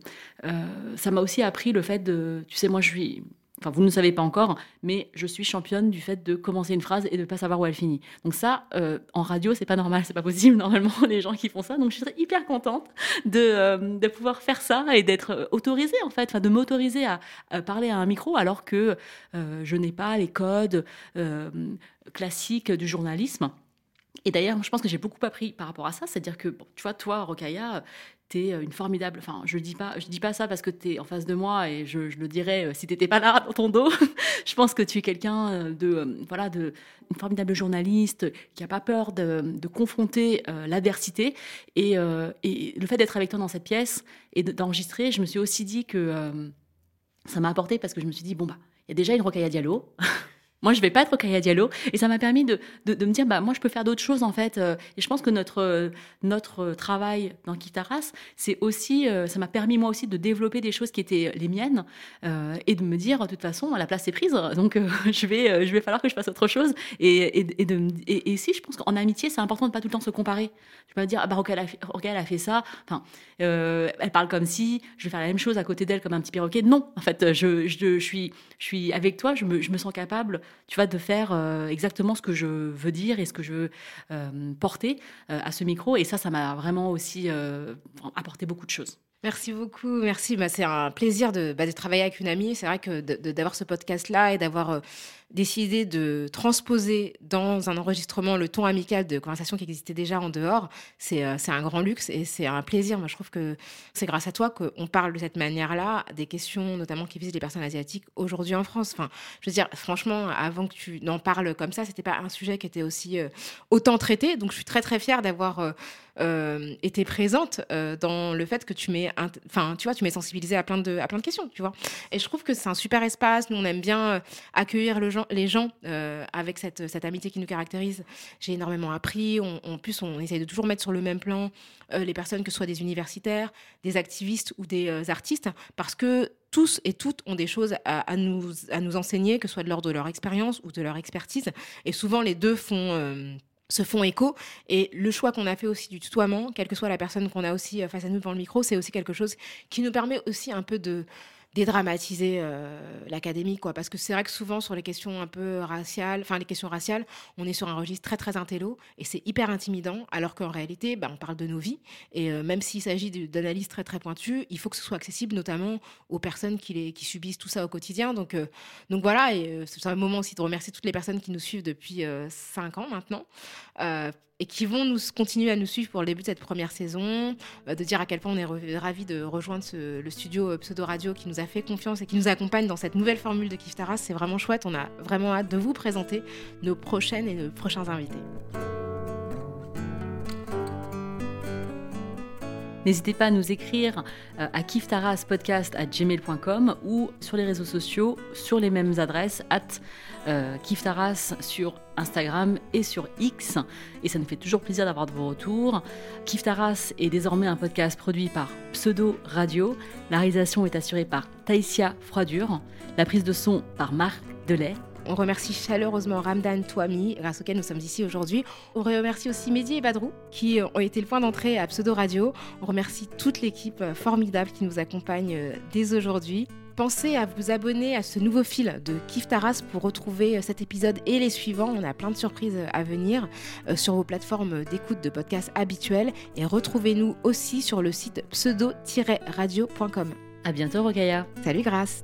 ça m'a aussi appris le fait de, tu sais, moi je suis Enfin, vous ne savez pas encore, mais je suis championne du fait de commencer une phrase et de ne pas savoir où elle finit. Donc ça, euh, en radio, c'est pas normal, c'est pas possible [LAUGHS] normalement les gens qui font ça. Donc je suis hyper contente de, euh, pouvoir faire ça et d'être euh, autorisée en fait, de m'autoriser à, parler à un micro alors que je n'ai pas les codes classiques du journalisme. Et d'ailleurs, je pense que j'ai beaucoup appris par rapport à ça, c'est-à-dire que, tu vois, toi, Rokaya, t'es euh, une formidable. Enfin, je dis dis pas ça parce que t'es en face de moi et je, le dirais euh, si t'étais pas là [LAUGHS] dans ton dos. [LAUGHS] je pense que tu es quelqu'un euh, de, voilà, de une formidable journaliste qui a pas peur de, confronter l'adversité et, le fait d'être avec toi dans cette pièce et d'enregistrer, je me suis aussi dit que ça m'a apporté parce que je me suis dit, bon, bah, il y a déjà une Rocaille Diallo. [LAUGHS] Moi, je vais pas être Kaya Diallo. Et ça m'a permis de, me dire, bah, moi, je peux faire d'autres choses, en fait. Euh, et je pense que notre, euh, notre travail dans Kitaras, euh, ça m'a permis, moi aussi, de développer des choses qui étaient les miennes et de me dire, de toute façon, la place est prise. [LAUGHS] Donc, je, vais, falloir que je fasse autre chose. Et, si, je pense qu'en amitié, c'est important de pas tout le temps se comparer. Je peux pas dire, ah, bah, Rocaille a, fait ça. Enfin, elle parle comme si, je vais faire la même chose à côté d'elle comme un petit perroquet. Non, en fait, je, suis, avec toi, me, je me sens capable tu vois, de faire euh, exactement ce que je veux dire et ce que je veux euh, porter euh, à ce micro. Et ça, ça m'a vraiment aussi apporté beaucoup de choses. Merci beaucoup, merci. Bah, c'est un plaisir de, bah, de, travailler avec une amie. C'est vrai que d'avoir ce podcast-là et d'avoir décidé de transposer dans un enregistrement le ton amical de conversation qui existait déjà en dehors, c'est euh, un grand luxe et c'est un plaisir. Moi, je trouve que c'est grâce à toi qu'on parle de cette manière-là des questions notamment qui visent les personnes asiatiques aujourd'hui en France. Enfin, je veux dire, franchement, avant que tu n'en parles comme ça, c'était pas un sujet qui était aussi euh, autant traité. Donc, je suis très très fière d'avoir euh, été présente dans le fait que tu m'es, enfin, sensibilisée à plein de à plein de questions, tu vois. Et je trouve que c'est un super espace. Nous, on aime bien accueillir le les gens euh, avec cette, amitié qui nous caractérise. J'ai énormément appris. en plus, on essaye de toujours mettre sur le même plan euh, les personnes, que ce soit des universitaires, des activistes ou des euh, artistes, parce que tous et toutes ont des choses à, nous, à nous enseigner, que ce soit de l'ordre de leur expérience ou de leur expertise. Et souvent, les deux se font écho. Et le choix qu'on a fait aussi du tutoiement, quelle que soit la personne qu'on a aussi face à nous devant le micro, c'est aussi quelque chose qui nous permet aussi un peu de dédramatiser euh, l'académie, quoi. Parce que c'est vrai que souvent sur les questions un peu raciales, enfin les questions raciales, on est sur un registre très très intello et c'est hyper intimidant, alors qu'en réalité, bah, on parle de nos vies et euh, même s'il s'agit d'analyses très très pointues, il faut que ce soit accessible notamment aux personnes qui, les, qui subissent tout ça au quotidien. Donc, euh, donc voilà, et c'est un moment aussi de remercier toutes les personnes qui nous suivent depuis cinq ans maintenant et qui vont continuer à nous suivre pour le début de cette première saison, euh, de dire à quel point on est ravis de rejoindre le studio euh, Pseudo Radio qui nous a fait confiance et qui nous accompagne dans cette nouvelle formule de Kiftaras. C'est vraiment chouette. On a vraiment hâte de vous présenter nos prochaines et nos prochains invités. N'hésitez pas à nous écrire euh, à kiftaraspodcast.gmail.com ou sur les réseaux sociaux sur les mêmes adresses, at euh, Kiftaras sur Instagram et sur X. Et ça nous fait toujours plaisir d'avoir de vos retours. Kiftaras est désormais un podcast produit par Pseudo Radio. La réalisation est assurée par Taïsia Froidure. La prise de son par Marc Delay. On remercie chaleureusement Ramdan Touami, grâce auquel nous sommes ici aujourd'hui. On remercie aussi Mehdi et Badrou, qui ont été le point d'entrée à Pseudo Radio. On remercie toute l'équipe formidable qui nous accompagne euh, dès aujourd'hui. Pensez à vous abonner à ce nouveau fil de Kif Taras pour retrouver euh, cet épisode et les suivants. On a plein de surprises euh, à venir sur vos plateformes d'écoute de podcasts habituelles. Et retrouvez-nous aussi sur le site pseudo-radio.com. À bientôt, Rokaya. Salut, Grâce.